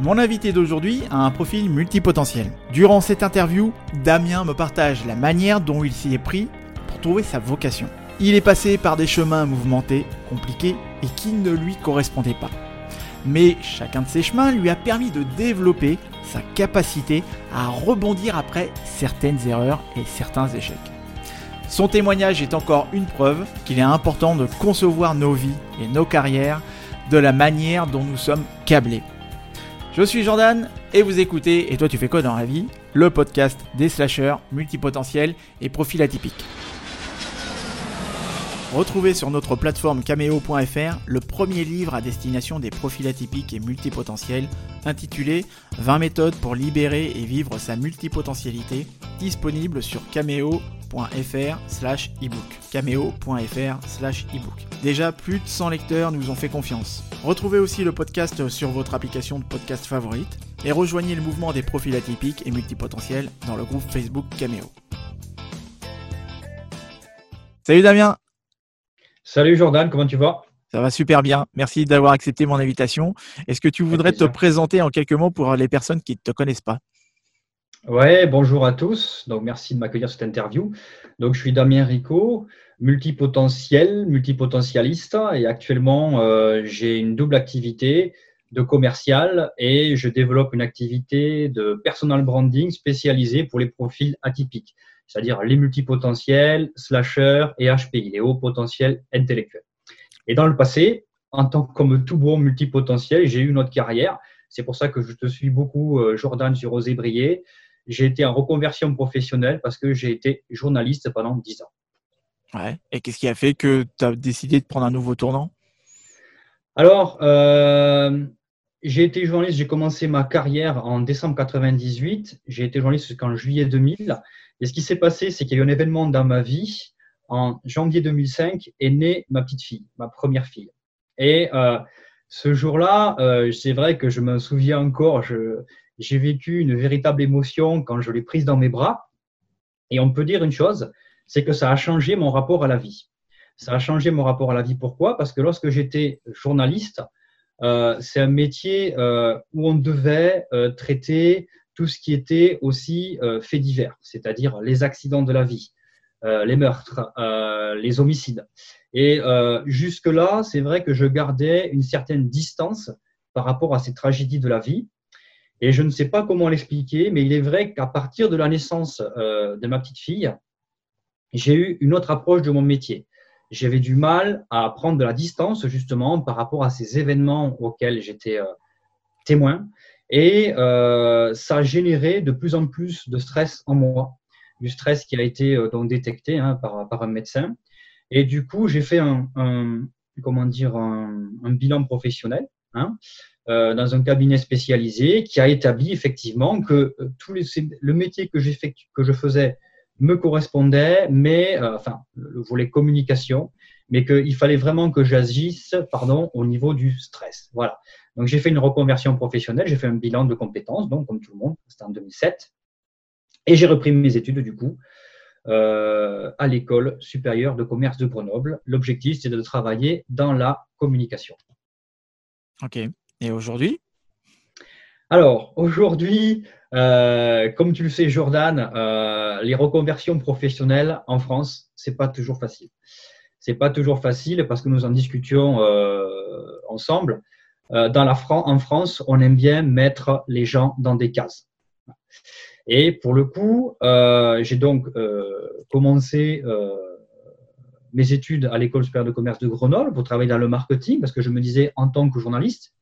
Mon invité d'aujourd'hui a un profil multipotentiel. Durant cette interview, Damien me partage la manière dont il s'y est pris pour trouver sa vocation. Il est passé par des chemins mouvementés, compliqués et qui ne lui correspondaient pas. Mais chacun de ces chemins lui a permis de développer sa capacité à rebondir après certaines erreurs et certains échecs. Son témoignage est encore une preuve qu'il est important de concevoir nos vies et nos carrières de la manière dont nous sommes câblés. Je suis Jordan et vous écoutez Et toi tu fais quoi dans la vie Le podcast des slashers multipotentiels et profils atypiques. Retrouvez sur notre plateforme cameo.fr le premier livre à destination des profils atypiques et multipotentiels intitulé 20 méthodes pour libérer et vivre sa multipotentialité disponible sur cameo.fr slash ebook. cameo.fr slash ebook. Déjà plus de 100 lecteurs nous ont fait confiance. Retrouvez aussi le podcast sur votre application de podcast favorite et rejoignez le mouvement des profils atypiques et multipotentiels dans le groupe Facebook Cameo. Salut Damien Salut Jordan, comment tu vas? Ça va super bien. Merci d'avoir accepté mon invitation. Est-ce que tu voudrais te présenter en quelques mots pour les personnes qui ne te connaissent pas? Ouais, bonjour à tous. Donc merci de m'accueillir cette interview. Donc je suis Damien Rico, multipotentiel, multipotentialiste et actuellement euh, j'ai une double activité de commercial et je développe une activité de personal branding spécialisée pour les profils atypiques c'est-à-dire les multipotentiels, slashers et HPI, les hauts potentiels intellectuels. Et dans le passé, en tant que tout bon multipotentiel, j'ai eu une autre carrière. C'est pour ça que je te suis beaucoup, euh, Jordan, sur Osé Brier. J'ai été en reconversion professionnelle parce que j'ai été journaliste pendant 10 ans. Ouais. Et qu'est-ce qui a fait que tu as décidé de prendre un nouveau tournant? Alors, euh, j'ai été journaliste, j'ai commencé ma carrière en décembre 98. J'ai été journaliste jusqu'en juillet 2000. Et ce qui s'est passé, c'est qu'il y a eu un événement dans ma vie. En janvier 2005 est née ma petite fille, ma première fille. Et euh, ce jour-là, euh, c'est vrai que je me souviens encore, j'ai vécu une véritable émotion quand je l'ai prise dans mes bras. Et on peut dire une chose, c'est que ça a changé mon rapport à la vie. Ça a changé mon rapport à la vie. Pourquoi? Parce que lorsque j'étais journaliste, euh, c'est un métier euh, où on devait euh, traiter tout ce qui était aussi euh, fait divers, c'est-à-dire les accidents de la vie, euh, les meurtres, euh, les homicides. Et jusque-là, c'est vrai que je gardais une certaine distance par rapport à ces tragédies de la vie. Et je ne sais pas comment l'expliquer, mais il est vrai qu'à partir de la naissance de ma petite fille, j'ai eu une autre approche de mon métier. J'avais du mal à prendre de la distance justement par rapport à ces événements auxquels j'étais témoin. Et euh, ça a généré de plus en plus de stress en moi, du stress qui a été euh, donc détecté hein, par, un médecin. Et du coup, j'ai fait un, comment dire, un bilan professionnel hein, euh, dans un cabinet spécialisé qui a établi effectivement que euh, tous les, le métier que, que je faisais me correspondait, mais euh, enfin le volet communication, mais qu'il fallait vraiment que j'agisse, pardon, au niveau du stress. Voilà. Donc, j'ai fait une reconversion professionnelle, j'ai fait un bilan de compétences, donc comme tout le monde, c'était en 2007. Et j'ai repris mes études, du coup, à l'école supérieure de commerce de Grenoble. L'objectif, c'est de travailler dans la communication. Ok. Et aujourd'hui? Alors, aujourd'hui, euh, comme tu le sais, Jordan, euh, les reconversions professionnelles en France, c'est pas toujours facile. C'est pas toujours facile parce que nous en discutions euh, ensemble. Dans la en France, on aime bien mettre les gens dans des cases. Et pour le coup, j'ai donc commencé mes études à l'école supérieure de commerce de Grenoble pour travailler dans le marketing parce que je me disais en tant que journaliste,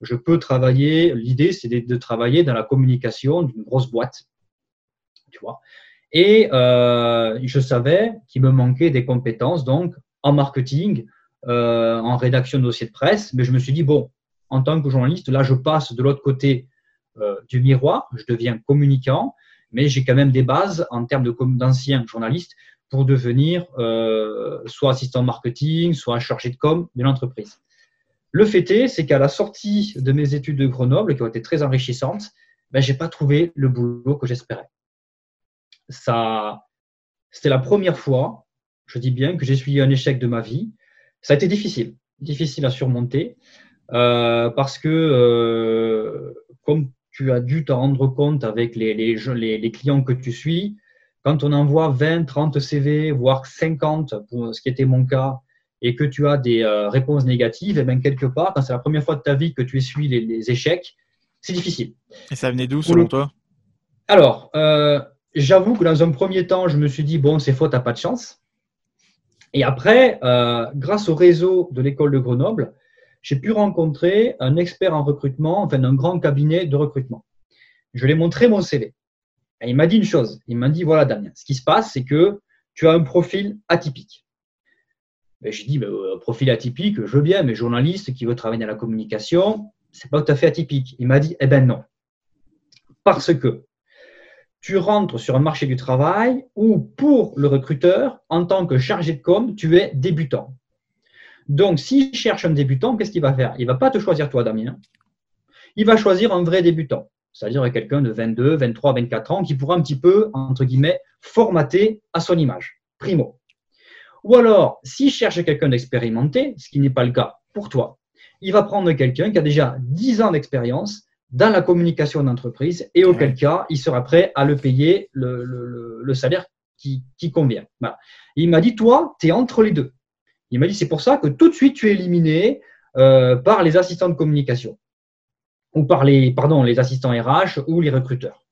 je peux travailler. L'idée, c'est de, travailler dans la communication d'une grosse boîte, tu vois. Et je savais qu'il me manquait des compétences donc en marketing, euh, en rédaction de dossier de presse, mais je me suis dit, bon, en tant que journaliste, là, je passe de l'autre côté euh, du miroir, je deviens communicant, mais j'ai quand même des bases en termes d'anciens journalistes pour devenir euh, soit assistant marketing, soit chargé de com de l'entreprise. Le fait est, c'est qu'à la sortie de mes études de Grenoble, qui ont été très enrichissantes, ben, je n'ai pas trouvé le boulot que j'espérais. Ça, c'était la première fois, je dis bien, que j'ai suivi un échec de ma vie. Ça a été difficile, difficile à surmonter, euh, parce que, euh, comme tu as dû t'en rendre compte avec les, clients que tu suis, quand on envoie 20, 30 CV, voire 50, pour ce qui était mon cas, et que tu as des euh, réponses négatives, et bien quelque part, quand c'est la première fois de ta vie que tu essuies les, les échecs, c'est difficile. Et ça venait d'où selon toi? Alors, euh, j'avoue que dans un premier temps, je me suis dit, bon, c'est faute, t'as pas de chance. Et après, euh, grâce au réseau de l'école de Grenoble, j'ai pu rencontrer un expert en recrutement, enfin un grand cabinet de recrutement. Je lui ai montré mon CV. Et il m'a dit une chose. Il m'a dit, voilà Damien, ce qui se passe, c'est que tu as un profil atypique. Ben, j'ai dit, ben, un profil atypique, je veux bien, mais journaliste qui veut travailler dans la communication, c'est pas tout à fait atypique. Il m'a dit, eh ben non. Parce que tu rentres sur un marché du travail où, pour le recruteur, en tant que chargé de com, tu es débutant. Donc, s'il cherche un débutant, qu'est-ce qu'il va faire? Il ne va pas te choisir toi, Damien. Il va choisir un vrai débutant, c'est-à-dire quelqu'un de 22, 23, 24 ans qui pourra un petit peu, entre guillemets, formater à son image. Primo. Ou alors, s'il cherche quelqu'un d'expérimenté, ce qui n'est pas le cas pour toi, il va prendre quelqu'un qui a déjà 10 ans d'expérience dans la communication d'entreprise et auquel cas, il sera prêt à le payer le, salaire qui, convient. Il m'a dit, toi, tu es entre les deux. Il m'a dit, c'est pour ça que tout de suite, tu es éliminé euh, par les assistants de communication ou par les, pardon, les assistants RH ou les recruteurs.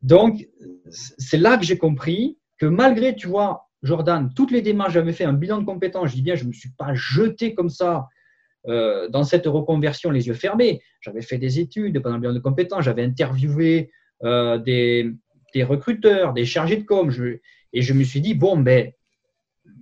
Donc, c'est là que j'ai compris que malgré, tu vois, Jordan, toutes les démarches, j'avais fait un bilan de compétences. Je dis bien, je ne me suis pas jeté comme ça euh, dans cette reconversion les yeux fermés. J'avais fait des études pendant le bilan de compétences, j'avais interviewé euh, des, recruteurs, des chargés de com, et je me suis dit, bon, ben,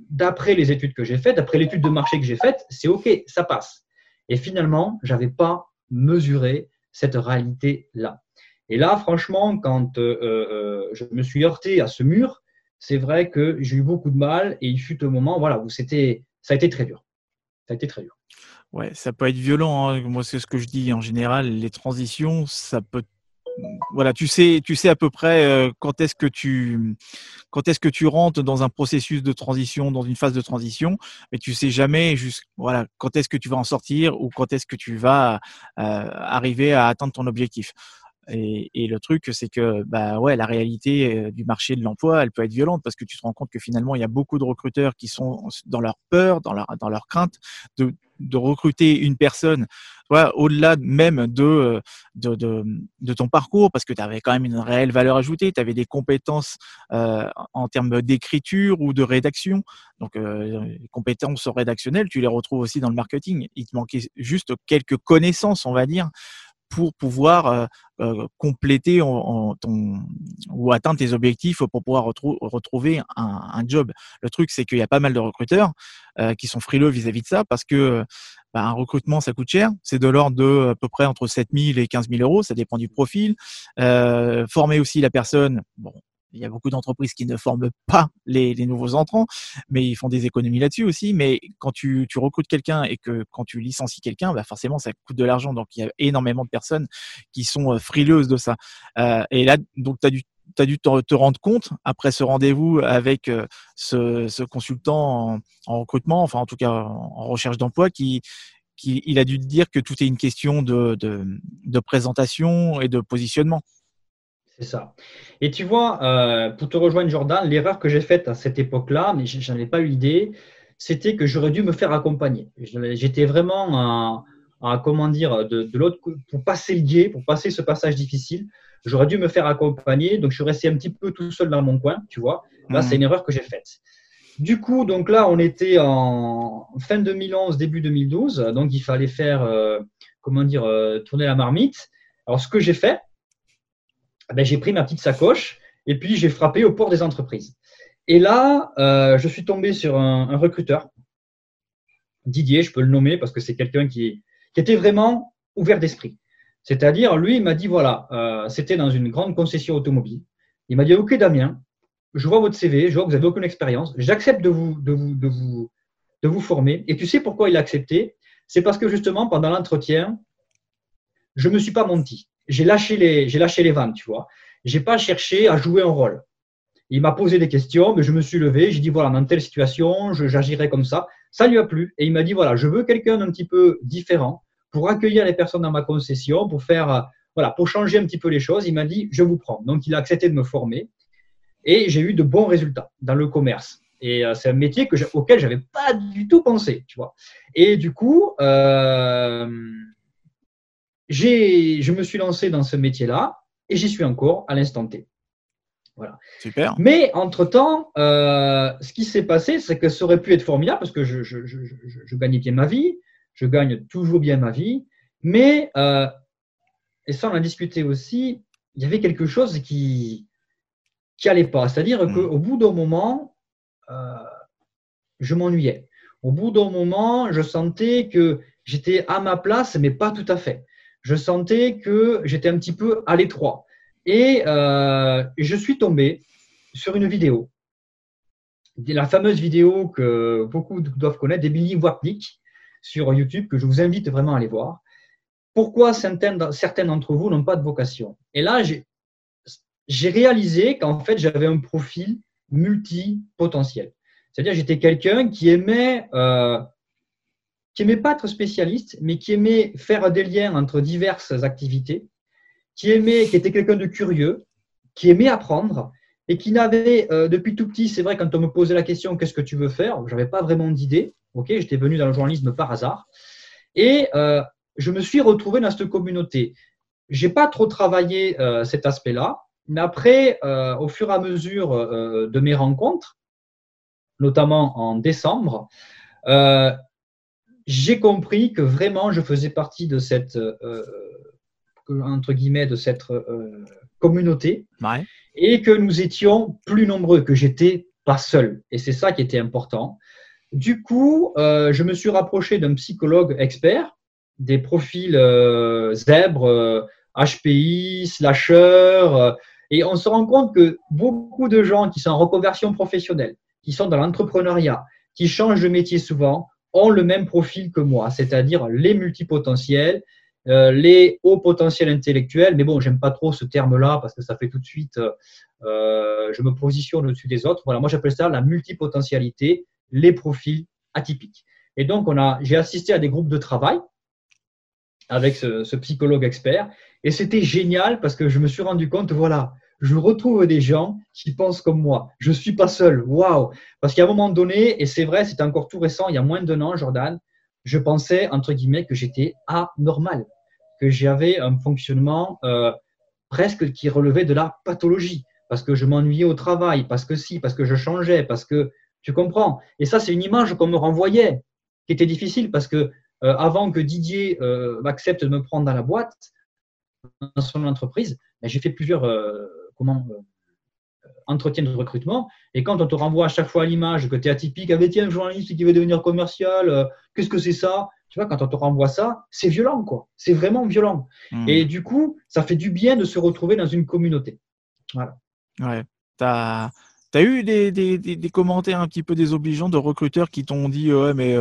d'après les études que j'ai faites, d'après l'étude de marché que j'ai faite, c'est OK, ça passe. Et finalement, je n'avais pas mesuré cette réalité-là. Et là, franchement, quand euh, je me suis heurté à ce mur, c'est vrai que j'ai eu beaucoup de mal et il fut un moment voilà, où c'était, ça a été très dur. Ça a été très dur. Ouais, ça peut être violent. Hein. Moi, c'est ce que je dis en général. Les transitions, ça peut. Voilà, tu sais, tu sais à peu près euh, quand est-ce que tu, quand est-ce que tu rentres dans un processus de transition, dans une phase de transition, mais tu sais jamais juste, voilà, quand est-ce que tu vas en sortir ou quand est-ce que tu vas euh, arriver à atteindre ton objectif. Et, le truc, c'est que bah ouais, la réalité euh, du marché de l'emploi, elle peut être violente parce que tu te rends compte que finalement, il y a beaucoup de recruteurs qui sont dans leur peur, dans leur, dans leur crainte de, recruter une personne au-delà même de, de, ton parcours, parce que tu avais quand même une réelle valeur ajoutée, tu avais des compétences euh, en termes d'écriture ou de rédaction. Donc, euh, compétences rédactionnelles, tu les retrouves aussi dans le marketing. Il te manquait juste quelques connaissances, on va dire, pour pouvoir euh, euh, compléter ton, ou atteindre tes objectifs pour pouvoir retrouver un, un, job. Le truc, c'est qu'il y a pas mal de recruteurs euh, qui sont frileux vis-à-vis de ça parce que bah, un recrutement, ça coûte cher. C'est de l'ordre de à peu près entre 7 000 et 15 000 euros. Ça dépend du profil. former aussi la personne, bon, il y a beaucoup d'entreprises qui ne forment pas les, nouveaux entrants, mais ils font des économies là-dessus aussi. Mais quand tu, recrutes quelqu'un et que quand tu licencies quelqu'un, bah forcément, ça coûte de l'argent. Donc, il y a énormément de personnes qui sont euh, frileuses de ça. Euh, et là, donc, tu as dû tu dû te, rendre compte après ce rendez-vous avec euh, ce, consultant en, recrutement, enfin en tout cas en, recherche d'emploi, qui, il a dû te dire que tout est une question de, de présentation et de positionnement. C'est ça. Et tu vois, euh, pour te rejoindre, Jordan, l'erreur que j'ai faite à cette époque-là, mais je n'en ai pas eu l'idée, c'était que j'aurais dû me faire accompagner. J'étais vraiment à, comment dire, de, l'autre, pour passer le guet, pour passer ce passage difficile, j'aurais dû me faire accompagner. Donc, je suis resté un petit peu tout seul dans mon coin, tu vois. Là, c'est mmh. une erreur que j'ai faite. Du coup, donc là, on était en fin 2011, début 2012. Donc, il fallait faire, euh, comment dire, euh, tourner la marmite. Alors, ce que j'ai fait, ben, j'ai pris ma petite sacoche et puis j'ai frappé au port des entreprises. Et là, euh, je suis tombé sur un, recruteur, Didier, je peux le nommer parce que c'est quelqu'un qui, qui, était vraiment ouvert d'esprit. C'est-à-dire, lui, il m'a dit, voilà, euh, c'était dans une grande concession automobile. Il m'a dit, OK, Damien, je vois votre CV, je vois que vous n'avez aucune expérience, j'accepte de vous, de, vous, de, vous, de vous former. Et tu sais pourquoi il a accepté? C'est parce que justement, pendant l'entretien, je ne me suis pas menti. J'ai lâché, les, j'ai lâché les vannes, tu vois. Je n'ai pas cherché à jouer un rôle. Il m'a posé des questions, mais je me suis levé, j'ai dit, voilà, dans telle situation, j'agirai comme ça. Ça lui a plu. Et il m'a dit, voilà, je veux quelqu'un d'un petit peu différent pour accueillir les personnes dans ma concession, pour faire, voilà, pour changer un petit peu les choses. Il m'a dit, je vous prends. Donc, il a accepté de me former. Et j'ai eu de bons résultats dans le commerce. Et euh, c'est un métier que auquel j'avais pas du tout pensé, tu vois. Et du coup, euh, je me suis lancé dans ce métier-là et j'y suis encore à l'instant T. Voilà. Super. Mais entre-temps, euh, ce qui s'est passé, c'est que ça aurait pu être formidable parce que je, je, je, je, gagnais bien ma vie, je gagne toujours bien ma vie, mais, euh, et ça on a discuté aussi, il y avait quelque chose qui, qui allait pas. C'est-à-dire hmm. qu'au bout d'un moment, euh, je m'ennuyais. Au bout d'un moment, je sentais que j'étais à ma place, mais pas tout à fait. Je sentais que j'étais un petit peu à l'étroit. Et euh, je suis tombé sur une vidéo, la fameuse vidéo que beaucoup doivent connaître d'Emily Wapnick sur YouTube, que je vous invite vraiment à aller voir. Pourquoi certains d'entre vous n'ont pas de vocation? Et là, j'ai j'ai réalisé qu'en fait, j'avais un profil multipotentiel. C'est-à-dire, j'étais quelqu'un qui aimait, euh, qui aimait pas être spécialiste, mais qui aimait faire des liens entre diverses activités, qui aimait, qui était quelqu'un de curieux, qui aimait apprendre et qui n'avait, euh, depuis tout petit, c'est vrai, quand on me posait la question, qu'est-ce que tu veux faire J'avais pas vraiment d'idée. Ok, j'étais venu dans le journalisme par hasard et euh, je me suis retrouvé dans cette communauté. J'ai pas trop travaillé euh, cet aspect-là. Mais après, au fur et à mesure de mes rencontres, notamment en décembre, j'ai compris que vraiment je faisais partie de cette entre guillemets de cette communauté et que nous étions plus nombreux, que j'étais pas seul. Et c'est ça qui était important. Du coup, je me suis rapproché d'un psychologue expert des profils zèbres, HPI, slasher, et on se rend compte que beaucoup de gens qui sont en reconversion professionnelle, qui sont dans l'entrepreneuriat, qui changent de métier souvent, ont le même profil que moi, c'est-à-dire les multipotentiels, euh, les hauts potentiels intellectuels. Mais bon, j'aime pas trop ce terme-là parce que ça fait tout de suite, euh, je me positionne au-dessus des autres. Voilà, moi j'appelle ça la multipotentialité, les profils atypiques. Et donc, on a, j'ai assisté à des groupes de travail avec ce, ce psychologue expert et c'était génial parce que je me suis rendu compte, voilà, je retrouve des gens qui pensent comme moi. Je ne suis pas seul. Waouh Parce qu'à un moment donné, et c'est vrai, c'était encore tout récent, il y a moins d'un an, Jordan, je pensais, entre guillemets, que j'étais anormal, que j'avais un fonctionnement euh, presque qui relevait de la pathologie, parce que je m'ennuyais au travail, parce que si, parce que je changeais, parce que tu comprends. Et ça, c'est une image qu'on me renvoyait, qui était difficile, parce que euh, avant que Didier euh, m'accepte de me prendre dans la boîte, dans son entreprise, ben, j'ai fait plusieurs euh, comment, euh, entretiens de recrutement. Et quand on te renvoie à chaque fois à l'image que tu es atypique, avec ah, un journaliste qui veut devenir commercial, euh, qu'est-ce que c'est ça? Tu vois, quand on te renvoie ça, c'est violent, quoi. C'est vraiment violent. Hmm. Et du coup, ça fait du bien de se retrouver dans une communauté. Voilà. Ouais. Tu as, eu des, des, des, commentaires un petit peu désobligeants de recruteurs qui t'ont dit Ouais, mais.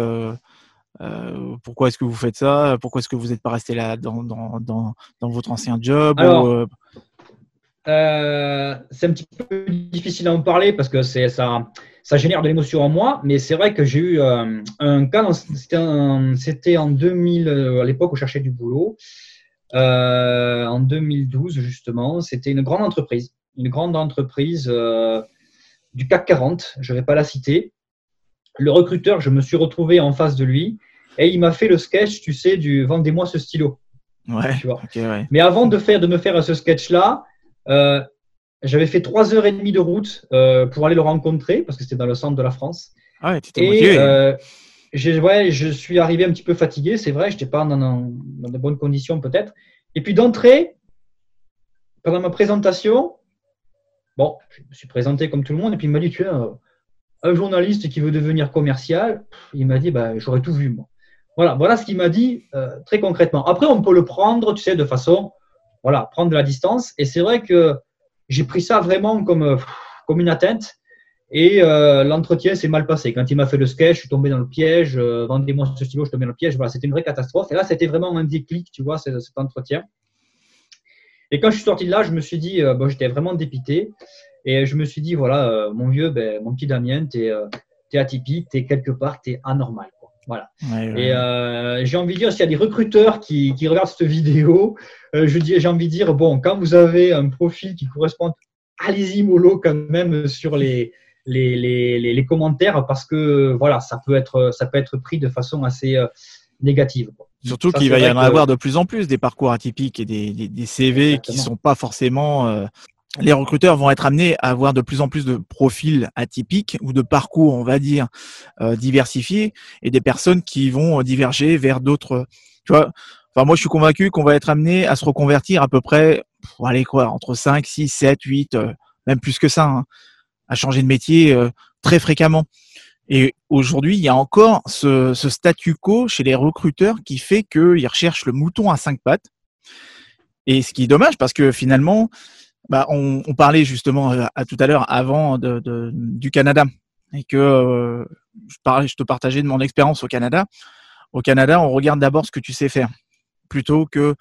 Euh, pourquoi est-ce que vous faites ça? Pourquoi est-ce que vous n'êtes pas resté là dans, dans, dans, dans, votre ancien job? Euh, euh, C'est un petit peu difficile à en parler parce que ça, ça génère de l'émotion en moi, mais c'est vrai que j'ai eu un cas, c'était en 2000, à l'époque où je cherchais du boulot, en 2012 justement, c'était une grande entreprise, une grande entreprise du CAC 40, je ne vais pas la citer. Le recruteur, je me suis retrouvé en face de lui et il m'a fait le sketch, tu sais, du vendez-moi ce stylo. Ouais, tu vois. Mais avant de, faire, de me faire ce sketch-là, euh, j'avais fait trois heures et demie de route euh, pour aller le rencontrer parce que c'était dans le centre de la France. Ah ouais, tu t'es motivé. Euh, ouais, je suis arrivé un petit peu fatigué, c'est vrai, je n'étais pas dans, dans, de bonnes conditions peut-être. Et puis d'entrée, pendant ma présentation, bon, je me suis présenté comme tout le monde et puis il m'a dit, tu es un journaliste qui veut devenir commercial, il m'a dit, bah, j'aurais tout vu moi. Voilà, voilà ce qu'il m'a dit euh, très concrètement. Après, on peut le prendre, tu sais, de façon, voilà, prendre de la distance. Et c'est vrai que j'ai pris ça vraiment comme, euh, comme une atteinte. Et euh, l'entretien s'est mal passé. Quand il m'a fait le sketch, je suis tombé dans le piège. Vendez-moi ce stylo, je suis tombé dans le piège. Voilà, c'était une vraie catastrophe. Et là, c'était vraiment un déclic, tu vois, cet, entretien. Et quand je suis sorti de là, je me suis dit, bon, j'étais vraiment dépité. Et je me suis dit, voilà, mon vieux, ben, mon petit Damien, tu es, atypique, tu es quelque part, tu es anormal. Voilà. Et euh, j'ai envie de dire, s'il y a des recruteurs qui, qui regardent cette vidéo, euh, j'ai envie de dire, bon, quand vous avez un profil qui correspond, allez-y mollo quand même sur les, les, les, les, commentaires parce que voilà, ça peut être, ça peut être pris de façon assez euh, négative. Surtout qu'il va y en avoir de plus en plus des parcours atypiques et des, des, des CV qui sont pas forcément euh, les recruteurs vont être amenés à avoir de plus en plus de profils atypiques ou de parcours, on va dire, euh, diversifiés et des personnes qui vont diverger vers d'autres. Tu vois, moi, je suis convaincu qu'on va être amené à se reconvertir à peu près, allez quoi, entre 5, 6, 7, 8, même plus que ça, hein, à changer de métier euh, très fréquemment. Et aujourd'hui, il y a encore ce, statu quo chez les recruteurs qui fait qu'ils recherchent le mouton à cinq pattes. Et ce qui est dommage parce que finalement, bah, on, parlait justement euh, à, tout à l'heure avant de, du Canada et que euh, je te partageais de mon expérience au Canada. Au Canada, on regarde d'abord ce que tu sais faire plutôt que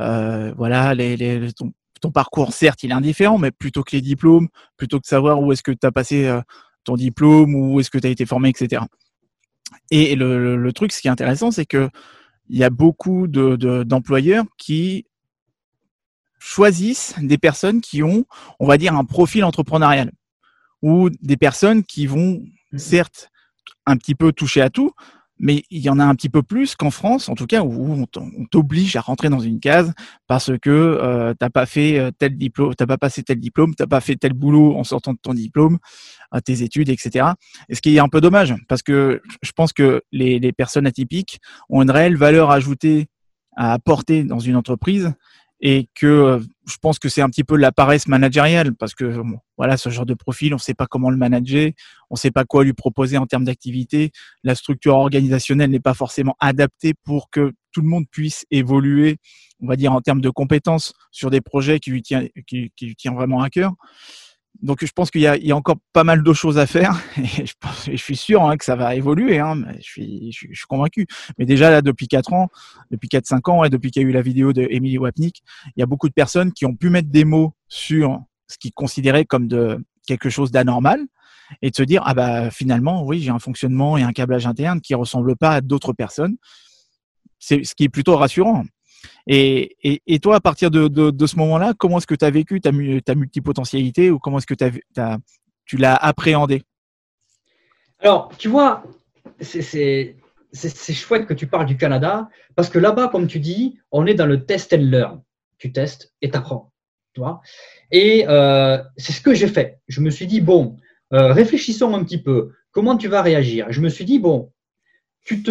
euh, voilà les, les ton, ton, parcours. Certes, il est indifférent, mais plutôt que les diplômes, plutôt que savoir où est-ce que tu as passé euh, ton diplôme, où est-ce que tu as été formé, etc. Et le, le, le, truc, ce qui est intéressant, c'est que il y a beaucoup d'employeurs de, qui choisissent des personnes qui ont, on va dire, un profil entrepreneurial ou des personnes qui vont, mmh certes, un petit peu toucher à tout, mais il y en a un petit peu plus qu'en France, en tout cas, où on t'oblige à rentrer dans une case parce que euh, t'as pas fait euh, tel diplôme, t'as pas passé tel diplôme, t'as pas fait tel boulot en sortant de ton diplôme, à tes études, etc. Et ce qui est un peu dommage, parce que je pense que les personnes atypiques ont une réelle valeur ajoutée à apporter dans une entreprise et que euh, je pense que c'est un petit peu la paresse managériale parce que voilà ce genre de profil on ne sait pas comment le manager on ne sait pas quoi lui proposer en termes d'activité. La structure organisationnelle n'est pas forcément adaptée pour que tout le monde puisse évoluer on va dire en termes de compétences sur des projets qui lui tient vraiment à cœur donc je pense qu'il y, y, a encore pas mal de choses à faire et je, pense, et je suis sûr hein, que ça va évoluer. Hein, je, suis, je, suis convaincu. Mais déjà là, depuis 4 ans, depuis 4-5 ans et depuis qu'il y a eu la vidéo de Emily Wapnick, il y a beaucoup de personnes qui ont pu mettre des mots sur ce qu'ils considéraient comme de quelque chose d'anormal et de se dire ah bah finalement oui j'ai un fonctionnement et un câblage interne qui ressemble pas à d'autres personnes. C'est ce qui est plutôt rassurant. Et, toi, à partir de, ce moment-là, comment est-ce que tu as vécu ta, ta multipotentialité ou comment est-ce que tu l'as appréhendé? Alors, tu vois, c'est chouette que tu parles du Canada parce que là-bas, comme tu dis, on est dans le test and learn. Tu testes et tu apprends. Tu et euh, c'est ce que j'ai fait. Je me suis dit, bon, euh, réfléchissons un petit peu. Comment tu vas réagir? Je me suis dit, bon, tu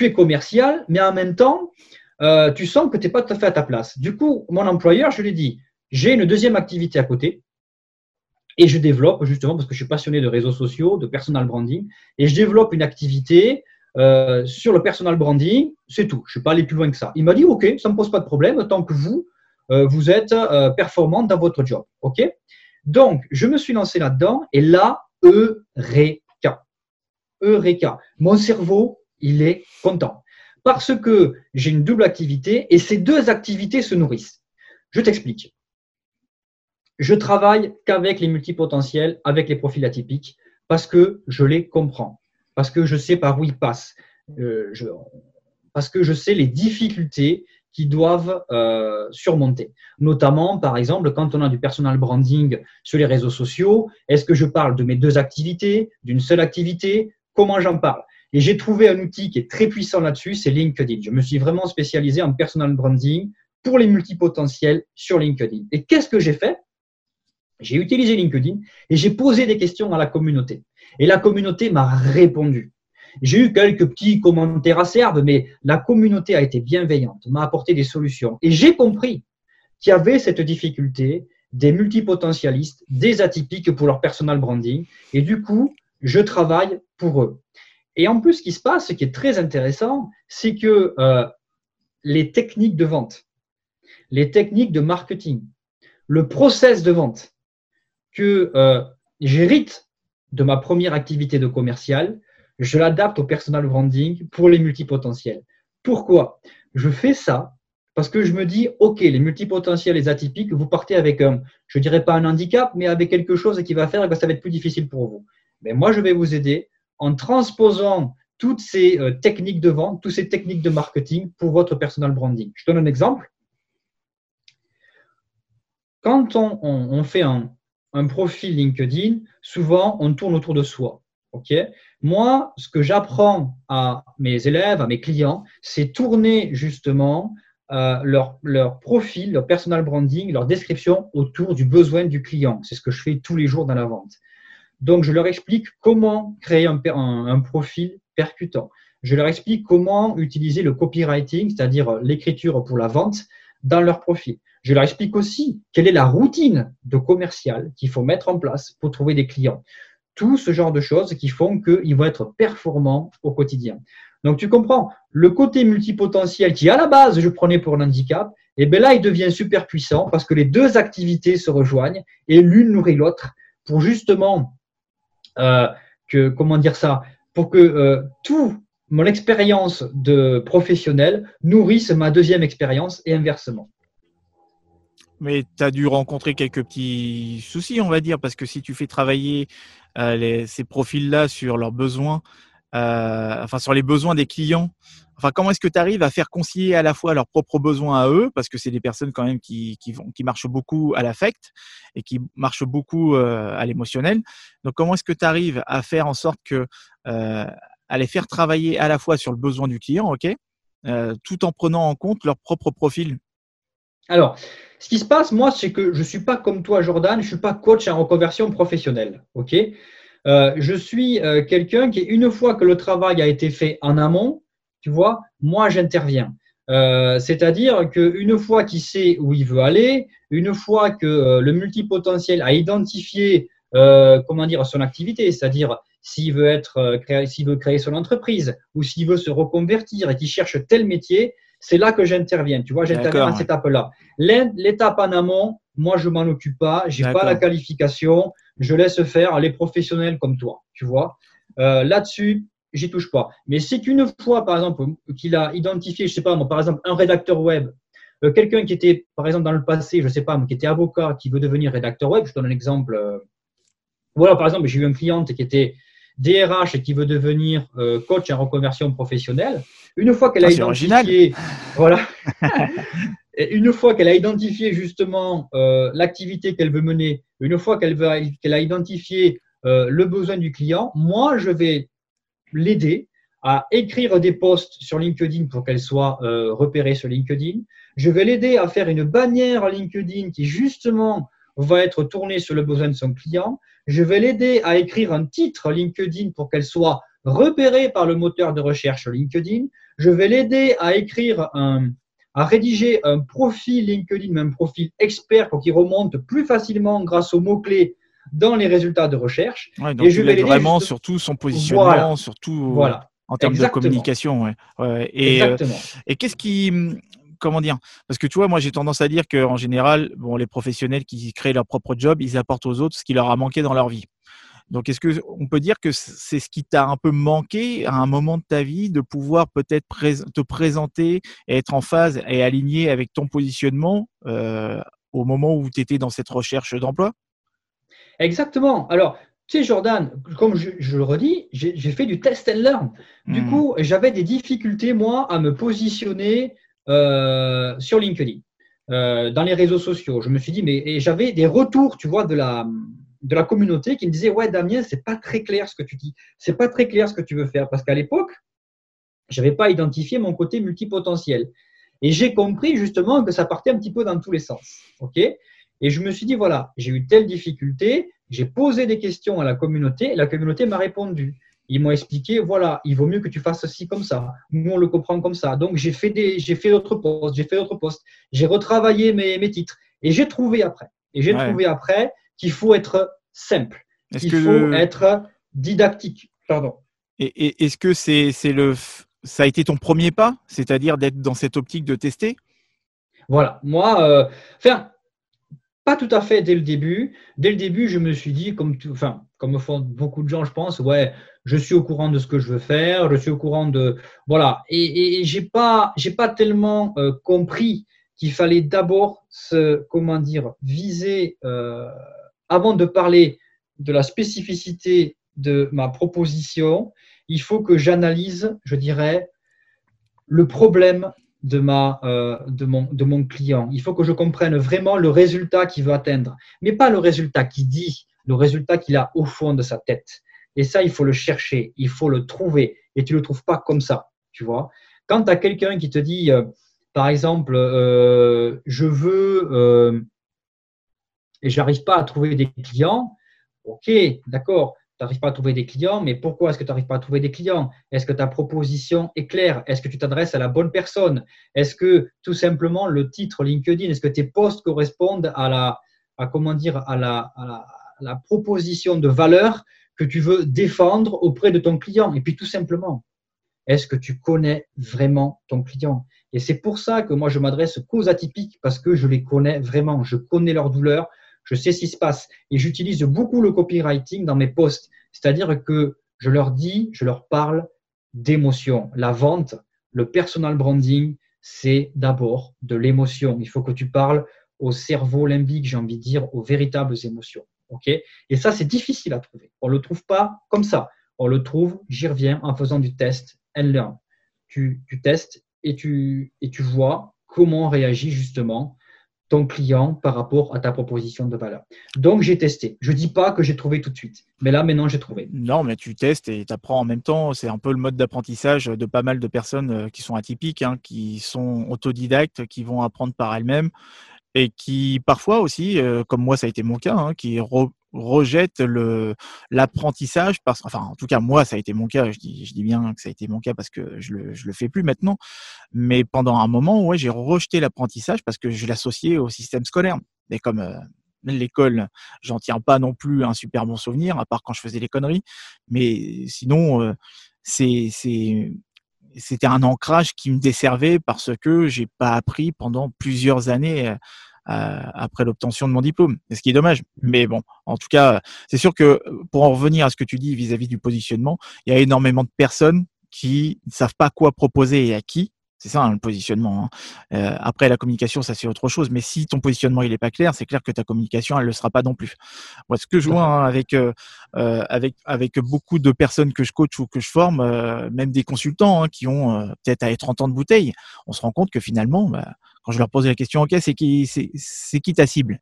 es commercial, mais en même temps, euh, tu sens que tu n'es pas tout à fait à ta place. Du coup, mon employeur, je lui dit, j'ai une deuxième activité à côté et je développe justement parce que je suis passionné de réseaux sociaux, de personal branding, et je développe une activité euh, sur le personal branding, c'est tout. Je ne suis pas allé plus loin que ça. Il m'a dit, OK, ça ne me pose pas de problème tant que vous, euh, vous êtes performant dans votre job. OK? Donc, je me suis lancé là-dedans et là, Eureka. Eureka. Mon cerveau, il est content parce que j'ai une double activité et ces deux activités se nourrissent. Je t'explique. Je travaille qu'avec les multipotentiels, avec les profils atypiques, parce que je les comprends, parce que je sais par où ils passent, euh, parce que je sais les difficultés qu'ils doivent euh, surmonter. Notamment, par exemple, quand on a du personal branding sur les réseaux sociaux, est-ce que je parle de mes deux activités, d'une seule activité? Comment j'en parle? Et j'ai trouvé un outil qui est très puissant là-dessus, c'est LinkedIn. Je me suis vraiment spécialisé en personal branding pour les multipotentiels sur LinkedIn. Et qu'est-ce que j'ai fait? J'ai utilisé LinkedIn et j'ai posé des questions à la communauté. Et la communauté m'a répondu. J'ai eu quelques petits commentaires acerbes, mais la communauté a été bienveillante, m'a apporté des solutions. Et j'ai compris qu'il y avait cette difficulté des multipotentialistes, des atypiques pour leur personal branding. Et du coup, je travaille pour eux. Et en plus, ce qui se passe, ce qui est très intéressant, c'est que euh, les techniques de vente, les techniques de marketing, le process de vente que euh, j'hérite de ma première activité de commercial, je l'adapte au personal branding pour les multipotentiels. Pourquoi? Je fais ça parce que je me dis, OK, les multipotentiels, les atypiques, vous partez avec un, je dirais pas un handicap, mais avec quelque chose qui va faire que ça va être plus difficile pour vous. Mais moi, je vais vous aider en transposant toutes ces euh, techniques de vente, toutes ces techniques de marketing pour votre personal branding. Je donne un exemple. Quand on, fait un, profil LinkedIn, souvent on tourne autour de soi. Moi, ce que j'apprends à mes élèves, à mes clients, c'est tourner justement euh, leur, profil, leur personal branding, leur description autour du besoin du client. C'est ce que je fais tous les jours dans la vente. Donc, je leur explique comment créer un, profil percutant. Je leur explique comment utiliser le copywriting, c'est-à-dire l'écriture pour la vente, dans leur profil. Je leur explique aussi quelle est la routine de commercial qu'il faut mettre en place pour trouver des clients. Tout ce genre de choses qui font qu'ils vont être performants au quotidien. Donc tu comprends, le côté multipotentiel qui à la base je prenais pour l'handicap, et eh bien là il devient super puissant parce que les deux activités se rejoignent et l'une nourrit l'autre pour justement que comment dire ça, pour que euh, tout mon expérience de professionnel nourrisse ma deuxième expérience et inversement. Mais tu as dû rencontrer quelques petits soucis, on va dire, parce que si tu fais travailler euh, ces profils-là sur leurs besoins, euh, enfin sur les besoins des clients, enfin comment est-ce que tu arrives à faire concilier à la fois leurs propres besoins à eux, parce que c'est des personnes quand même qui, qui, vont, qui marchent beaucoup à l'affect et qui marchent beaucoup euh, à l'émotionnel. Donc comment est-ce que tu arrives à faire en sorte que à les faire travailler à la fois sur le besoin du client, ok, tout en prenant en compte leur propre profil? Alors, ce qui se passe, moi, c'est que je ne suis pas comme toi, Jordan, je ne suis pas coach en reconversion professionnelle. ok euh, je suis euh, quelqu'un qui, une fois que le travail a été fait en amont, tu vois, moi, j'interviens. Euh, c'est-à-dire qu'une fois qu'il sait où il veut aller, une fois que le multipotentiel a identifié, comment dire, son activité, c'est-à-dire s'il veut être, s'il veut créer son entreprise ou s'il veut se reconvertir et qu'il cherche tel métier, c'est là que j'interviens. Tu vois, j'interviens à cette étape-là. L'étape en amont, moi, je m'en occupe pas. J'ai pas la qualification. Je laisse faire les professionnels comme toi. Tu vois. Euh, Là-dessus, j'y touche pas. Mais c'est qu'une fois, par exemple, qu'il a identifié, je sais pas, moi, par exemple, un rédacteur web, euh, quelqu'un qui était, par exemple, dans le passé, je sais pas, qui était avocat, qui veut devenir rédacteur web, je donne un exemple. Euh, voilà, par exemple, j'ai eu une cliente qui était DRH et qui veut devenir euh, coach en reconversion professionnelle, une fois qu'elle a ah, identifié, voilà, une fois qu'elle a identifié justement l'activité qu'elle veut mener, une fois qu'elle qu'elle a identifié le besoin du client, moi je vais l'aider à écrire des posts sur LinkedIn pour qu'elle soit repérée sur LinkedIn. Je vais l'aider à faire une bannière LinkedIn qui justement va être tournée sur le besoin de son client. Je vais l'aider à écrire un titre LinkedIn pour qu'elle soit repérée par le moteur de recherche LinkedIn. Je vais l'aider à écrire à rédiger un profil LinkedIn, un profil expert pour qu'il remonte plus facilement grâce aux mots-clés dans les résultats de recherche. et je vais vraiment sur tout son positionnement, surtout voilà. en termes de communication. Et, euh, et qu'est-ce qui, comment dire? Parce que tu vois, moi j'ai tendance à dire qu'en général, bon, les professionnels qui créent leur propre job, ils apportent aux autres ce qui leur a manqué dans leur vie. Donc, est-ce que on peut dire que c'est ce qui t'a un peu manqué à un moment de ta vie de pouvoir peut-être te présenter et être en phase et aligné avec ton positionnement euh, au moment où tu étais dans cette recherche d'emploi? Exactement. Alors, tu sais, Jordan, comme je, le redis, j'ai fait du test and learn. Du mmh. coup, j'avais des difficultés, moi, à me positionner euh, sur LinkedIn, euh, dans les réseaux sociaux. Je me suis dit, mais j'avais des retours, tu vois, de la, de la communauté qui me disaient, ouais, Damien, c'est pas très clair ce que tu dis, c'est pas très clair ce que tu veux faire, parce qu'à l'époque, j'avais pas identifié mon côté multipotentiel. Et j'ai compris justement que ça partait un petit peu dans tous les sens. OK? Et je me suis dit, voilà, j'ai eu telle difficulté, j'ai posé des questions à la communauté et la communauté m'a répondu. Ils m'ont expliqué, voilà, il vaut mieux que tu fasses ceci comme ça. Nous, on le comprend comme ça. Donc, j'ai fait des, j'ai fait d'autres postes, j'ai fait d'autres postes, j'ai retravaillé mes, mes titres et j'ai trouvé après. Et j'ai trouvé après qu'il faut être simple, qu'il faut être didactique. Pardon. Et, est-ce que c'est le ça a été ton premier pas, c'est-à-dire d'être dans cette optique de tester? Voilà, moi, euh, enfin, pas tout à fait dès le début. Dès le début, je me suis dit, comme, enfin, comme font beaucoup de gens, je pense, ouais, je suis au courant de ce que je veux faire, je suis au courant de, voilà, et, et pas, j'ai pas tellement euh, compris qu'il fallait d'abord se, comment dire, viser euh, avant de parler de la spécificité de ma proposition, il faut que j'analyse, je dirais, le problème de, ma, euh, de, mon, de mon client. Il faut que je comprenne vraiment le résultat qu'il veut atteindre, mais pas le résultat qu'il dit, le résultat qu'il a au fond de sa tête. Et ça, il faut le chercher, il faut le trouver, et tu ne le trouves pas comme ça, tu vois. Quand tu as quelqu'un qui te dit, euh, par exemple, euh, je veux, et j'arrive pas à trouver des clients, ok, d'accord, tu n'arrives pas à trouver des clients, mais pourquoi est-ce que tu n'arrives pas à trouver des clients? Est-ce que ta proposition est claire? Est-ce que tu t'adresses à la bonne personne? Est-ce que tout simplement le titre LinkedIn, est-ce que tes posts correspondent à la, à, comment dire, à la, à la, proposition de valeur que tu veux défendre auprès de ton client? Et puis tout simplement, est-ce que tu connais vraiment ton client? Et c'est pour ça que moi je m'adresse qu'aux atypiques parce que je les connais vraiment, je connais leurs douleurs, je sais ce qui se passe. Et j'utilise beaucoup le copywriting dans mes posts. C'est-à-dire que je leur dis, je leur parle d'émotion. La vente, le personal branding, c'est d'abord de l'émotion. Il faut que tu parles au cerveau limbique, j'ai envie de dire, aux véritables émotions. OK? Et ça, c'est difficile à trouver. On ne le trouve pas comme ça. On le trouve, j'y reviens, en faisant du test and learn. Tu, tu testes et tu, et tu vois comment on réagit justement ton client par rapport à ta proposition de valeur. Donc, j'ai testé. Je ne dis pas que j'ai trouvé tout de suite, mais là, maintenant, j'ai trouvé. Non, mais tu testes et tu apprends en même temps. C'est un peu le mode d'apprentissage de pas mal de personnes euh, qui sont atypiques, hein, qui sont autodidactes, qui vont apprendre par elles-mêmes et qui parfois aussi, euh, comme moi ça a été mon cas, hein, qui rejette le l'apprentissage parce enfin en tout cas moi ça a été mon cas je dis je dis bien que ça a été mon cas parce que je le je le fais plus maintenant mais pendant un moment ouais j'ai rejeté l'apprentissage parce que je l'associais au système scolaire. Mais comme euh, l'école j'en tiens pas non plus un super bon souvenir à part quand je faisais les conneries mais sinon euh, c'est c'est c'était un ancrage qui me desservait parce que j'ai pas appris pendant plusieurs années euh, après l'obtention de mon diplôme, ce qui est dommage. Mais bon, en tout cas, c'est sûr que pour en revenir à ce que tu dis vis-à-vis du positionnement, il y a énormément de personnes qui ne savent pas quoi proposer et à qui. C'est ça hein, le positionnement. Hein. Euh, après la communication, ça c'est autre chose. Mais si ton positionnement il est pas clair, c'est clair que ta communication elle le sera pas non plus. Moi, ce que je vois hein, avec euh, euh, avec avec beaucoup de personnes que je coach ou que je forme, même des consultants qui ont peut-être à 30 ans de bouteille, on se rend compte que finalement, bah, quand je leur pose la question, ok, c'est qui c'est qui ta cible?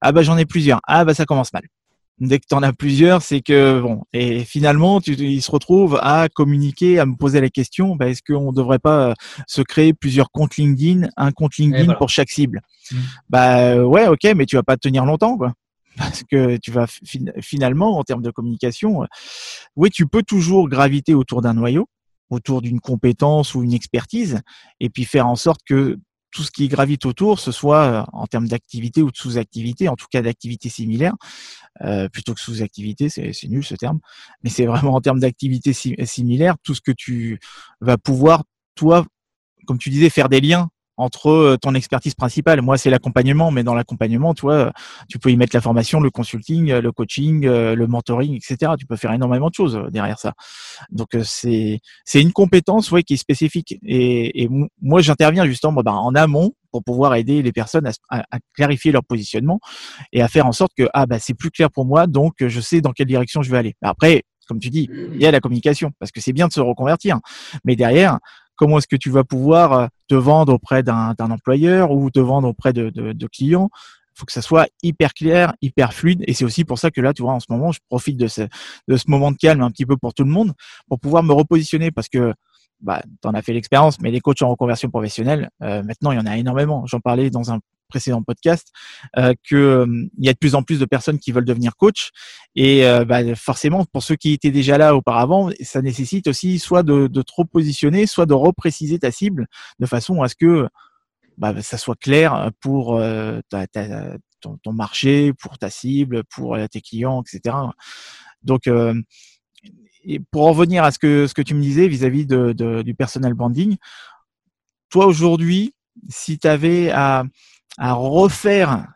Ah bah j'en ai plusieurs. Ah bah ça commence mal dès que tu en as plusieurs, c'est que bon. Et finalement, tu, ils se retrouvent à communiquer, à me poser la question bah, est-ce qu'on ne devrait pas euh, se créer plusieurs comptes LinkedIn, un compte LinkedIn pour chaque cible? Mmh. Bah ouais, ok, mais tu vas pas tenir longtemps, quoi. Parce que tu vas finalement, en termes de communication, euh, oui, tu peux toujours graviter autour d'un noyau, autour d'une compétence ou une expertise, et puis faire en sorte que tout ce qui gravite autour, ce soit euh, en termes d'activité ou de sous-activité, en tout cas d'activité similaire, euh, plutôt que sous-activité, c'est nul ce terme, mais c'est vraiment en termes d'activité similaire, tout ce que tu vas pouvoir, toi, comme tu disais, faire des liens entre euh, ton expertise principale. Moi, c'est l'accompagnement, mais dans l'accompagnement, toi, tu peux y mettre la formation, le consulting, le coaching, le mentoring, etc. Tu peux faire énormément de choses derrière ça. Donc, c'est c'est une compétence, ouais, qui est spécifique. Et, moi, j'interviens justement bah, en amont pour pouvoir aider les personnes à, à, clarifier leur positionnement et à faire en sorte que ah bah c'est plus clair pour moi, donc je sais dans quelle direction je vais aller. Après, comme tu dis, il y a la communication parce que c'est bien de se reconvertir, mais derrière, comment est-ce que tu vas pouvoir euh, te vendre auprès d'un employeur ou te vendre auprès de, de, de clients? Faut que ça soit hyper clair, hyper fluide. Et c'est aussi pour ça que là, tu vois, en ce moment, je profite de ce, moment de calme un petit peu pour tout le monde, pour pouvoir me repositionner parce que bah, tu en as fait l'expérience, mais les coachs en reconversion professionnelle, euh, maintenant, il y en a énormément. J'en parlais dans un précédent podcast, euh, que euh, il y a de plus en plus de personnes qui veulent devenir coach et euh, bah, forcément pour ceux qui étaient déjà là auparavant, ça nécessite aussi soit de, trop positionner, soit de repréciser ta cible de façon à ce que bah, ça soit clair pour ta, ton, marché, pour ta cible, pour tes clients, etc. Donc pour en revenir à ce que, ce que tu me disais vis-à-vis de, du personnel branding, toi aujourd'hui, si tu avais à, à refaire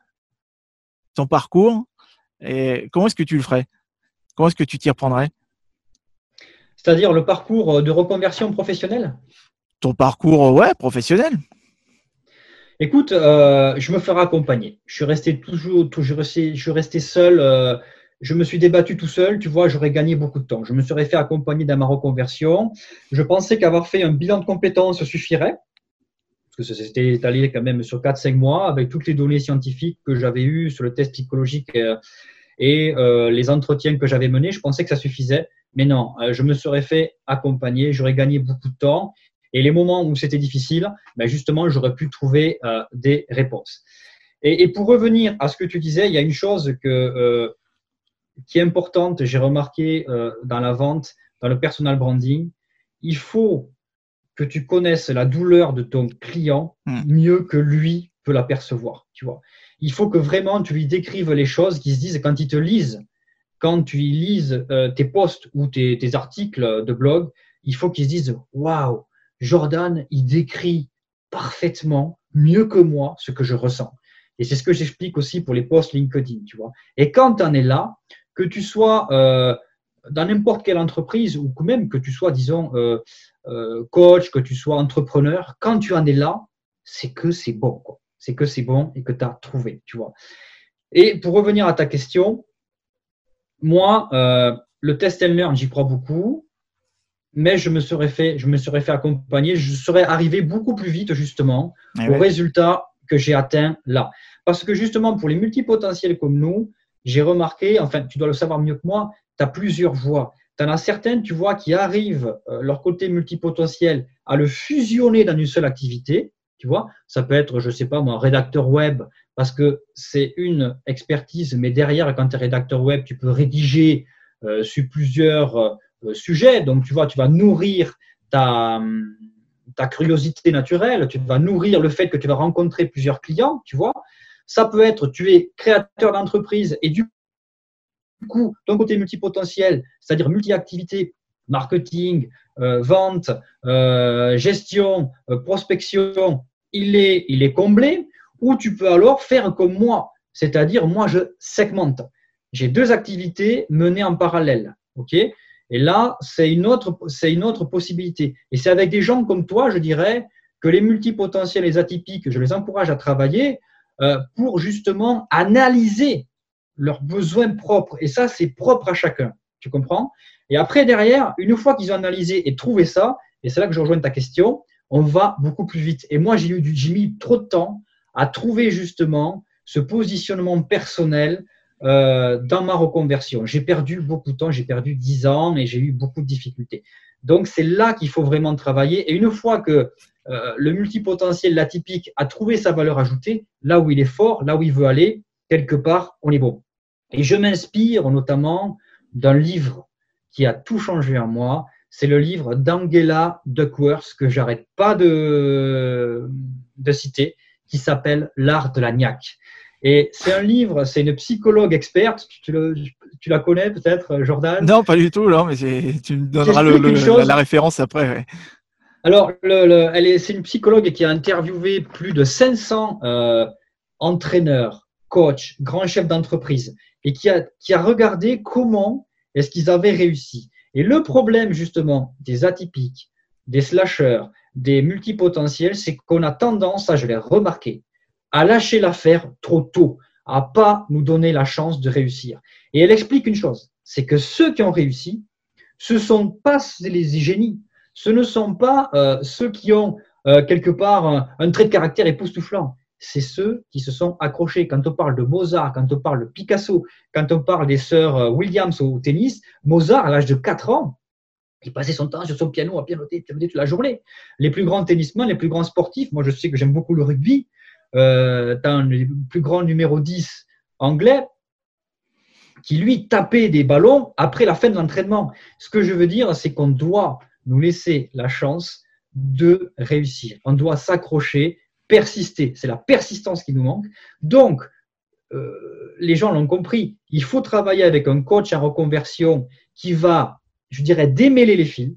ton parcours, et comment est-ce que tu le ferais? Comment est-ce que tu t'y reprendrais? C'est-à-dire le parcours de reconversion professionnelle? Ton parcours, ouais, professionnel. Écoute, euh, je me ferai accompagner. Je suis resté toujours, toujours je suis resté seul. Euh, je me suis débattu tout seul. Tu vois, j'aurais gagné beaucoup de temps. Je me serais fait accompagner dans ma reconversion. Je pensais qu'avoir fait un bilan de compétences suffirait. Parce que c'était étalé quand même sur 4-5 mois avec toutes les données scientifiques que j'avais eues sur le test psychologique euh, et les entretiens que j'avais menés. Je pensais que ça suffisait. Mais non, je me serais fait accompagner. J'aurais gagné beaucoup de temps. Et les moments où c'était difficile, ben justement, j'aurais pu trouver euh, des réponses. Et, pour revenir à ce que tu disais, il y a une chose euh, qui est importante, j'ai remarqué euh, dans la vente, dans le personal branding, il faut que tu connaisses la douleur de ton client hmm. mieux que lui peut l'apercevoir. Tu vois, il faut que vraiment tu lui décrives les choses qui se disent quand ils te lisent, quand tu lises tes posts ou tes, tes articles de blog, il faut qu'ils se disent waouh, Jordan, il décrit parfaitement, mieux que moi, ce que je ressens. Et c'est ce que j'explique aussi pour les posts LinkedIn, tu vois. Et quand tu en es là, que tu sois euh, dans n'importe quelle entreprise ou même que tu sois, disons, euh, euh, coach, que tu sois entrepreneur, quand tu en es là, c'est que c'est bon. C'est que c'est bon et que tu as trouvé, tu vois. Et pour revenir à ta question, moi, le test and learn, j'y crois beaucoup mais je me serais fait, je me serais fait accompagner, je serais arrivé beaucoup plus vite justement eh au résultat que j'ai atteint là. Parce que justement pour les multipotentiels comme nous, j'ai remarqué, enfin tu dois le savoir mieux que moi, plusieurs voies. Tu en as certaines, tu vois, qui arrivent euh, leur côté multipotentiel à le fusionner dans une seule activité. Tu vois, ça peut être, je sais pas moi, rédacteur web, parce que c'est une expertise, mais derrière, quand tu es rédacteur web, tu peux rédiger euh, sur plusieurs euh, euh, sujet. Donc, tu vois, tu vas nourrir ta, ta curiosité naturelle, tu vas nourrir le fait que tu vas rencontrer plusieurs clients, tu vois. Ça peut être, tu es créateur d'entreprise et du coup, ton côté multipotentiel, c'est-à-dire multi-activité, marketing, euh, vente, euh, gestion, prospection, il est, il est comblé. Ou tu peux alors faire comme moi, c'est-à-dire moi je segmente. J'ai deux activités menées en parallèle. et là, c'est une autre, c'est une autre possibilité. Et c'est avec des gens comme toi, je dirais, que les multipotentiels les atypiques, je les encourage à travailler euh, pour justement analyser leurs besoins propres. Et ça, c'est propre à chacun. Tu comprends? Et après, derrière, une fois qu'ils ont analysé et trouvé ça, et c'est là que je rejoins ta question, on va beaucoup plus vite. Et moi, j'ai mis trop de temps à trouver justement ce positionnement personnel euh, dans ma reconversion. J'ai perdu beaucoup de temps, j'ai perdu 10 ans et j'ai eu beaucoup de difficultés. Donc c'est là qu'il faut vraiment travailler. Et une fois que euh, le multipotentiel, l'atypique, a trouvé sa valeur ajoutée, là où il est fort, là où il veut aller, quelque part, on est bon. Et je m'inspire notamment d'un livre qui a tout changé en moi. C'est le livre d'Angela Duckworth que j'arrête pas de, de citer, qui s'appelle L'art de la niaque. Et c'est un livre, c'est une psychologue experte. Tu, la connais peut-être, Jordan? Non, pas du tout, non, mais tu me donneras la, référence après. Alors, elle c'est une psychologue qui a interviewé plus de 500 euh, entraîneurs, coachs, grands chefs d'entreprise et qui a, qui a regardé comment est-ce qu'ils avaient réussi. Et le problème, justement, des atypiques, des slashers, des multipotentiels, c'est qu'on a tendance, ça je l'ai remarqué, à lâcher l'affaire trop tôt, à pas nous donner la chance de réussir. Et elle explique une chose, c'est que ceux qui ont réussi, ce sont pas les génies, ce ne sont pas euh, ceux qui ont euh, quelque part un, trait de caractère époustouflant. C'est ceux qui se sont accrochés. Quand on parle de Mozart, quand on parle de Picasso, quand on parle des sœurs euh, Williams au tennis, Mozart, à l'âge de 4 ans, il passait son temps sur son piano à pianoter toute la journée. Les plus grands tennismen, les plus grands sportifs, moi je sais que j'aime beaucoup le rugby, euh, dans le plus grand numéro 10 anglais, qui lui tapait des ballons après la fin de l'entraînement. Ce que je veux dire, c'est qu'on doit nous laisser la chance de réussir. On doit s'accrocher, persister. C'est la persistance qui nous manque. Donc, euh, les gens l'ont compris. Il faut travailler avec un coach en reconversion qui va je dirais, démêler les fils,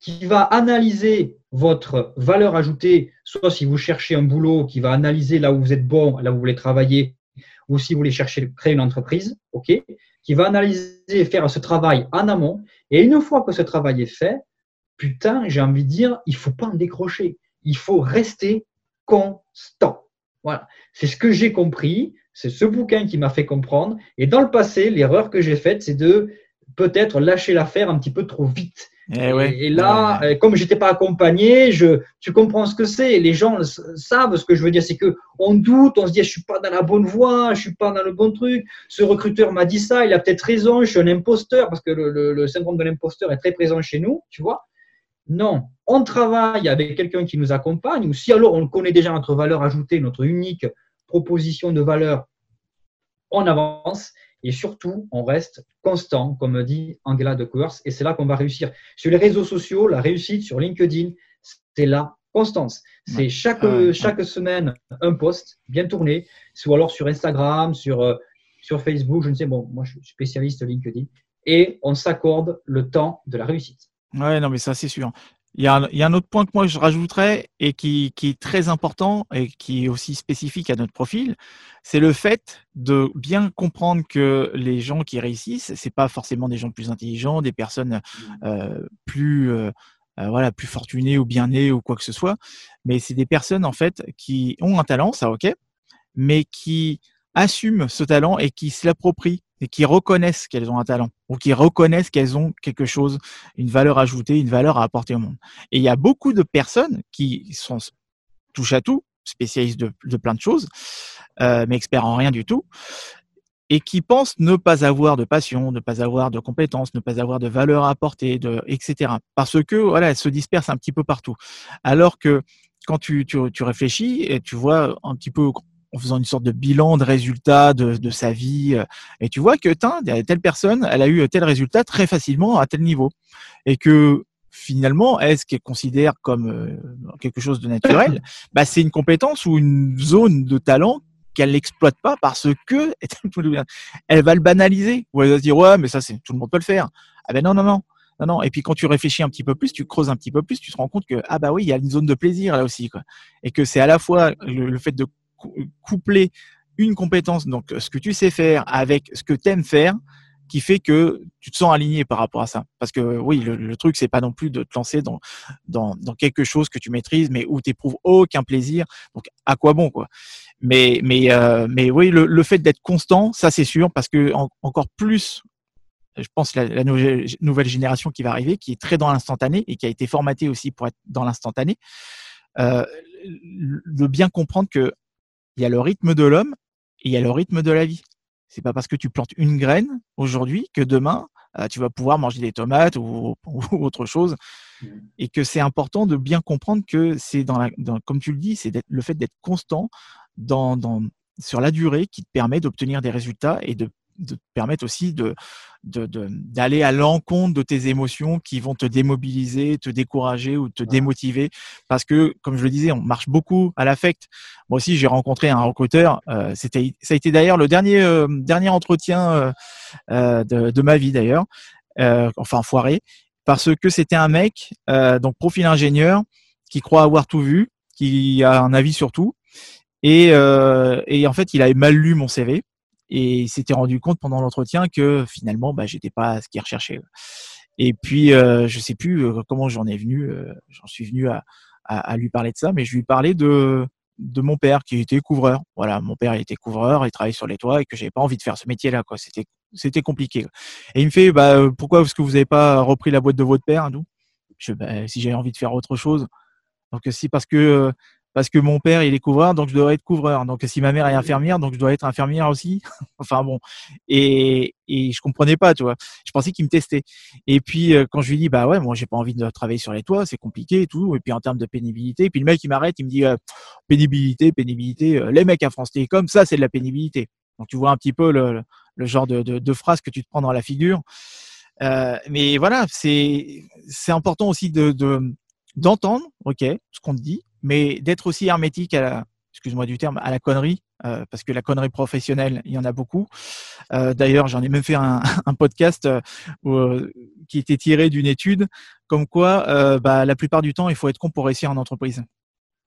qui va analyser votre valeur ajoutée, soit si vous cherchez un boulot, qui va analyser là où vous êtes bon, là où vous voulez travailler, ou si vous voulez chercher créer une entreprise, qui va analyser et faire ce travail en amont. Et une fois que ce travail est fait, putain, j'ai envie de dire, il faut pas en décrocher. Il faut rester constant. Voilà. C'est ce que j'ai compris. C'est ce bouquin qui m'a fait comprendre. Et dans le passé, l'erreur que j'ai faite, c'est de peut-être lâcher l'affaire un petit peu trop vite. Eh ouais. Et, là, euh, comme j'étais pas accompagné, je, tu comprends ce que c'est. Les gens savent ce que je veux dire, c'est que on doute, on se dit je suis pas dans la bonne voie, je suis pas dans le bon truc. Ce recruteur m'a dit ça, il a peut-être raison, je suis un imposteur parce que le, le syndrome de l'imposteur est très présent chez nous, tu vois. Non, on travaille avec quelqu'un qui nous accompagne, ou si alors on connaît déjà notre valeur ajoutée, notre unique proposition de valeur, on avance et surtout, on reste constant, comme dit Angela de Course, et c'est là qu'on va réussir. Sur les réseaux sociaux, la réussite sur LinkedIn, c'est la constance. C'est chaque, chaque semaine un post bien tourné, ou alors sur Instagram, sur, euh, sur Facebook, je ne sais, bon, moi je suis spécialiste LinkedIn, et on s'accorde le temps de la réussite. Ouais, non, mais ça, c'est sûr. Il y, a un, il y, a un, autre point que moi je rajouterais et qui, qui, est très important et qui est aussi spécifique à notre profil, c'est le fait de bien comprendre que les gens qui réussissent, c'est pas forcément des gens plus intelligents, des personnes euh, plus euh, euh, voilà plus fortunées ou bien nées ou quoi que ce soit, mais c'est des personnes en fait qui ont un talent, ça ok, mais qui assument ce talent et qui se l'approprient et qui reconnaissent qu'elles ont un talent ou qui reconnaissent qu'elles ont quelque chose, une valeur ajoutée, une valeur à apporter au monde. Et il y a beaucoup de personnes qui sont touche à tout, spécialistes de, de plein de choses, euh, mais experts en rien du tout, et qui pensent ne pas avoir de passion, ne pas avoir de compétences, ne pas avoir de valeur à apporter, de, etc. Parce que voilà, elles se dispersent un petit peu partout. Alors que quand tu, tu, tu réfléchis et tu vois un petit peu en faisant une sorte de bilan de résultats de, de sa vie. Euh, et tu vois que telle personne, elle a eu tel résultat très facilement à tel niveau. Et que finalement, est-ce qu'elle considère comme euh, quelque chose de naturel bah, C'est une compétence ou une zone de talent qu'elle n'exploite pas parce que elle va le banaliser. Ou elle va se dire, ouais, mais ça, c'est tout le monde peut le faire. Ah ben non, non, non. Non, non. Et puis quand tu réfléchis un petit peu plus, tu creuses un petit peu plus, tu te rends compte que ah bah oui, il y a une zone de plaisir là aussi, quoi. Et que c'est à la fois le fait de coupler une compétence, donc ce que tu sais faire, avec ce que tu aimes faire, qui fait que tu te sens aligné par rapport à ça. Parce que oui, le, truc, c'est pas non plus de te lancer dans, quelque chose que tu maîtrises, mais où tu éprouves aucun plaisir. Donc, à quoi bon, quoi? Mais, mais, euh, oui, le, fait d'être constant, ça c'est sûr, parce que encore plus, je pense la, la nouvelle, génération qui va arriver, qui est très dans l'instantané et qui a été formatée aussi pour être dans l'instantané, euh, de bien comprendre que il y a le rythme de l'homme et il y a le rythme de la vie. C'est pas parce que tu plantes une graine aujourd'hui que demain euh, tu vas pouvoir manger des tomates ou, autre chose. Mmh. Et que c'est important de bien comprendre que c'est dans la, comme tu le dis, c'est le fait d'être constant dans, dans, sur la durée qui te permet d'obtenir des résultats et de de te permettre aussi de d'aller à l'encontre de tes émotions qui vont te démobiliser, te décourager ou te démotiver. Parce que comme je le disais, on marche beaucoup à l'affect. Moi aussi, j'ai rencontré un recruteur, euh, c'était ça a été d'ailleurs le dernier euh, dernier entretien euh, de, de, ma vie d'ailleurs, enfin foiré parce que c'était un mec donc profil ingénieur qui croit avoir tout vu, qui a un avis sur tout. Et, et en fait, il avait mal lu mon CV et il s'était rendu compte pendant l'entretien que finalement bah j'étais pas ce qu'il recherchait et puis euh, je sais plus euh, comment j'en ai venu euh, j'en suis venu à, à, lui parler de ça mais je lui parlais de de mon père qui était couvreur. Voilà mon père était couvreur il travaillait sur les toits et que j'avais pas envie de faire ce métier là quoi. C'était c'était compliqué et il me fait bah pourquoi est-ce que vous avez pas repris la boîte de votre père nous? Je bah, si j'avais envie de faire autre chose. Donc si parce que parce que mon père il est couvreur, donc je dois être couvreur. Donc si ma mère est infirmière, donc je dois être infirmière aussi. enfin bon, et, et je comprenais pas, tu vois. Je pensais qu'il me testait. Et puis euh, quand je lui dis bah ouais, moi j'ai pas envie de travailler sur les toits, c'est compliqué et tout. Et puis en termes de pénibilité, et puis le mec il m'arrête, il me dit euh, pénibilité, pénibilité. Euh, les mecs à France Télécom, ça c'est de la pénibilité. Donc tu vois un petit peu le, le genre de, de, de, phrase que tu te prends dans la figure. mais voilà, c'est c'est important aussi de d'entendre, ok, ce qu'on te dit, mais d'être aussi hermétique à excuse-moi du terme, à la connerie, euh, parce que la connerie professionnelle, il y en a beaucoup. Euh, d'ailleurs, j'en ai même fait un, podcast qui était tiré d'une étude, comme quoi, bah, la plupart du temps, il faut être con pour réussir en entreprise.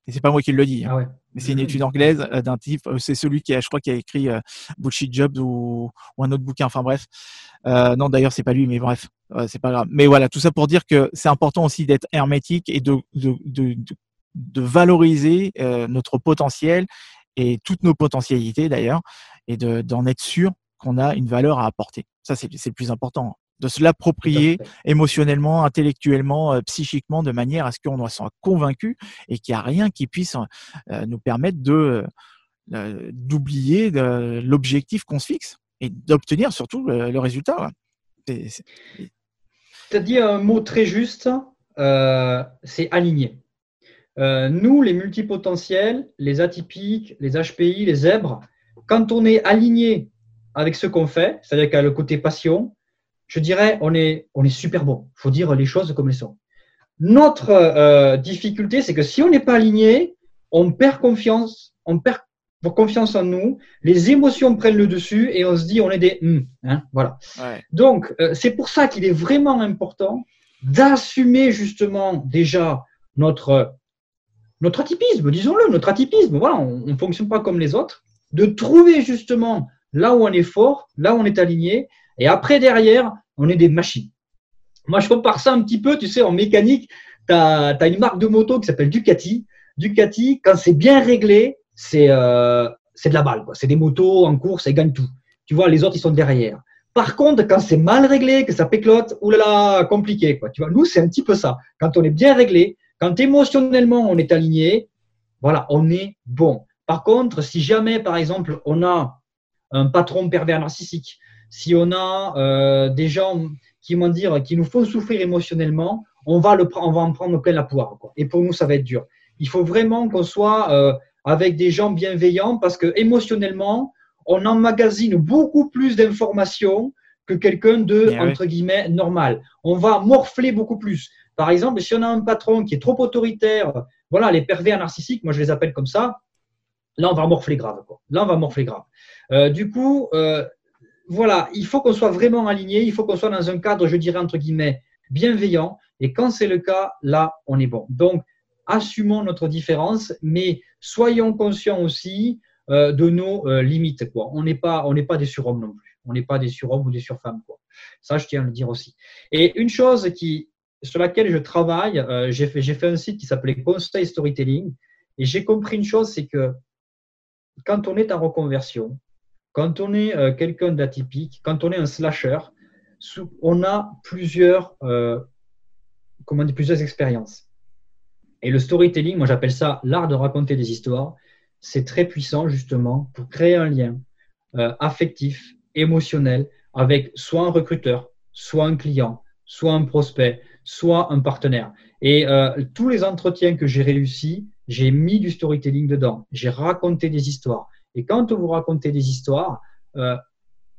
Et c'est pas moi qui le dis. Hein. Ah Mais c'est une étude anglaise d'un type. c'est celui qui a, je crois, qui a écrit Bullshit Jobs ou, ou, un autre bouquin. Enfin bref. non, d'ailleurs, c'est pas lui, mais bref, c'est pas grave. Mais voilà, tout ça pour dire que c'est important aussi d'être hermétique et de, de, de, de valoriser euh, notre potentiel et toutes nos potentialités d'ailleurs, et d'en être sûr qu'on a une valeur à apporter. Ça, c'est le plus important. De se l'approprier émotionnellement, intellectuellement, euh, psychiquement, de manière à ce qu'on soit convaincu et qu'il n'y a rien qui puisse euh, nous permettre de d'oublier l'objectif qu'on se fixe et d'obtenir surtout le, résultat. Tu as dit un mot très juste, c'est aligné. Euh, nous, les multipotentiels, les atypiques, les HPI, les zèbres, quand on est aligné avec ce qu'on fait, c'est-à-dire qu'à le côté passion, je dirais on est, on est super bon. Il faut dire les choses comme elles sont. Notre euh, difficulté, c'est que si on n'est pas aligné, on perd confiance, on perd confiance en nous, les émotions prennent le dessus et on se dit on est des hum, hein, voilà. Donc euh, c'est pour ça qu'il est vraiment important d'assumer justement déjà notre notre atypisme, disons-le, notre atypisme. Voilà, on ne fonctionne pas comme les autres. De trouver justement là où on est fort, là où on est aligné. Et après, derrière, on est des machines. Moi, je compare ça un petit peu, tu sais, en mécanique, tu as, une marque de moto qui s'appelle Ducati. Ducati, quand c'est bien réglé, c'est euh, de la balle. C'est des motos en course, elles gagnent tout. Tu vois, les autres, ils sont derrière. Par contre, quand c'est mal réglé, que ça péclote, oulala, compliqué. Quoi. Tu vois, nous, c'est un petit peu ça. Quand on est bien réglé, quand émotionnellement on est aligné, voilà, on est bon. Par contre, si jamais, par exemple, on a un patron pervers narcissique, si on a euh, des gens qui vont dire, qui nous font souffrir émotionnellement, on va, le, on va en prendre plein la poire. Et pour nous, ça va être dur. Il faut vraiment qu'on soit euh, avec des gens bienveillants parce que émotionnellement, on emmagasine beaucoup plus d'informations que quelqu'un de, entre guillemets, normal. On va morfler beaucoup plus. Par exemple, si on a un patron qui est trop autoritaire, voilà, les pervers narcissiques, moi je les appelle comme ça, là on va morfler grave. Là on va morfler grave. Euh, du coup, euh, voilà, il faut qu'on soit vraiment aligné, il faut qu'on soit dans un cadre, je dirais entre guillemets, bienveillant. Et quand c'est le cas, là on est bon. Donc, assumons notre différence, mais soyons conscients aussi euh, de nos limites. On n'est pas, pas des surhommes non plus. On n'est pas des surhommes ou des surfemmes. Quoi. Ça, je tiens à le dire aussi. Et une chose qui, sur laquelle je travaille, euh, j'ai fait, un site qui s'appelait Conseil Storytelling et j'ai compris une chose, c'est que quand on est en reconversion, quand on est euh, quelqu'un d'atypique, quand on est un slasher, on a plusieurs, euh, comment plusieurs expériences. Et le storytelling, moi j'appelle ça l'art de raconter des histoires. C'est très puissant justement pour créer un lien affectif, émotionnel avec soit un recruteur, soit un client, soit un prospect, soit un partenaire. Et euh, tous les entretiens que j'ai réussi, j'ai mis du storytelling dedans. J'ai raconté des histoires. Et quand vous racontez des histoires, euh,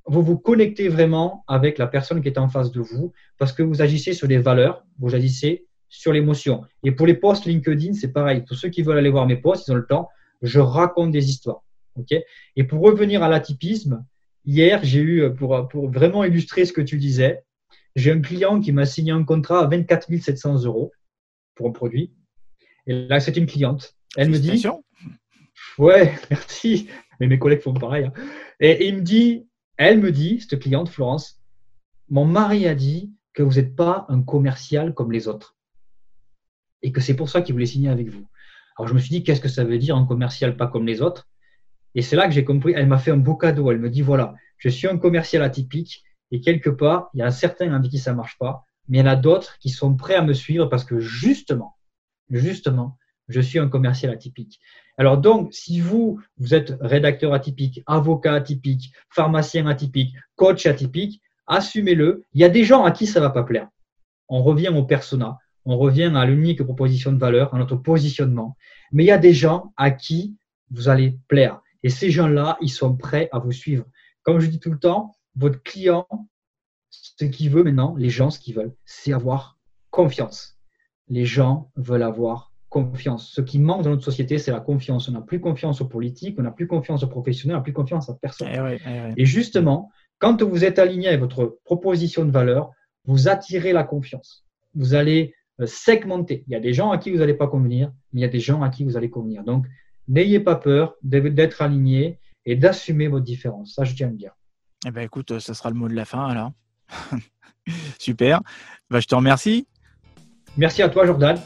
vous vous connectez vraiment avec la personne qui est en face de vous parce que vous agissez sur les valeurs, vous agissez sur l'émotion. Et pour les posts LinkedIn, c'est pareil. Pour ceux qui veulent aller voir mes posts, ils ont le temps. Je raconte des histoires. ok? Et pour revenir à l'atypisme, hier, j'ai eu, pour, pour vraiment illustrer ce que tu disais, j'ai un client qui m'a signé un contrat à 24 700 euros pour un produit. Et là, c'est une cliente. Elle me dit Ouais, merci. Mais mes collègues font pareil. Hein. Et, il me dit Elle me dit, cette cliente, Florence, mon mari a dit que vous n'êtes pas un commercial comme les autres. Et que c'est pour ça qu'il voulait signer avec vous. Alors je me suis dit Qu'est-ce que ça veut dire un commercial pas comme les autres? Et c'est là que j'ai compris. Elle m'a fait un beau cadeau. Elle me dit Voilà, je suis un commercial atypique et quelque part, il y a certains avec qui ça marche pas, mais il y en a d'autres qui sont prêts à me suivre parce que justement, justement, je suis un commercial atypique. Alors donc, si vous, vous êtes rédacteur atypique, avocat atypique, pharmacien atypique, coach atypique, assumez-le. Il y a des gens à qui ça va pas plaire. On revient au persona, on revient à l'unique proposition de valeur, à notre positionnement. Mais il y a des gens à qui vous allez plaire. Et ces gens-là, ils sont prêts à vous suivre. Comme je dis tout le temps, votre client, ce qu'il veut maintenant, les gens, ce qu'ils veulent, c'est avoir confiance. Les gens veulent avoir confiance. Ce qui manque dans notre société, c'est la confiance. On n'a plus confiance aux politiques, on n'a plus confiance aux professionnels, on n'a plus confiance à personne. Eh eh Et justement, quand vous êtes aligné avec votre proposition de valeur, vous attirez la confiance. Vous allez euh, segmenter. Il y a des gens à qui vous n'allez pas convenir, mais il y a des gens à qui vous allez convenir. Donc, n'ayez pas peur d'être aligné et d'assumer vos différences. Ça, je tiens à le dire. Eh ben, écoute, ça sera le mot de la fin alors. Super. Bah, je te remercie. Merci à toi, Jordan.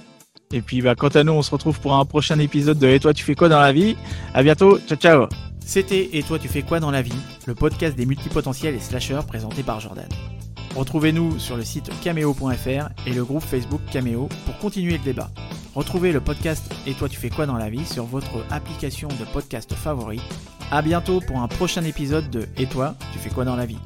Et puis, bah, quant à nous, on se retrouve pour un prochain épisode de Et toi, tu fais quoi dans la vie? À bientôt. Ciao, ciao. C'était Et toi, tu fais quoi dans la vie? Le podcast des multipotentiels et slasheurs présenté par Jordan. Retrouvez-nous sur le site cameo.fr et le groupe Facebook Cameo pour continuer le débat. Retrouvez le podcast Et toi, tu fais quoi dans la vie sur votre application de podcast favori. À bientôt pour un prochain épisode de Et toi, tu fais quoi dans la vie?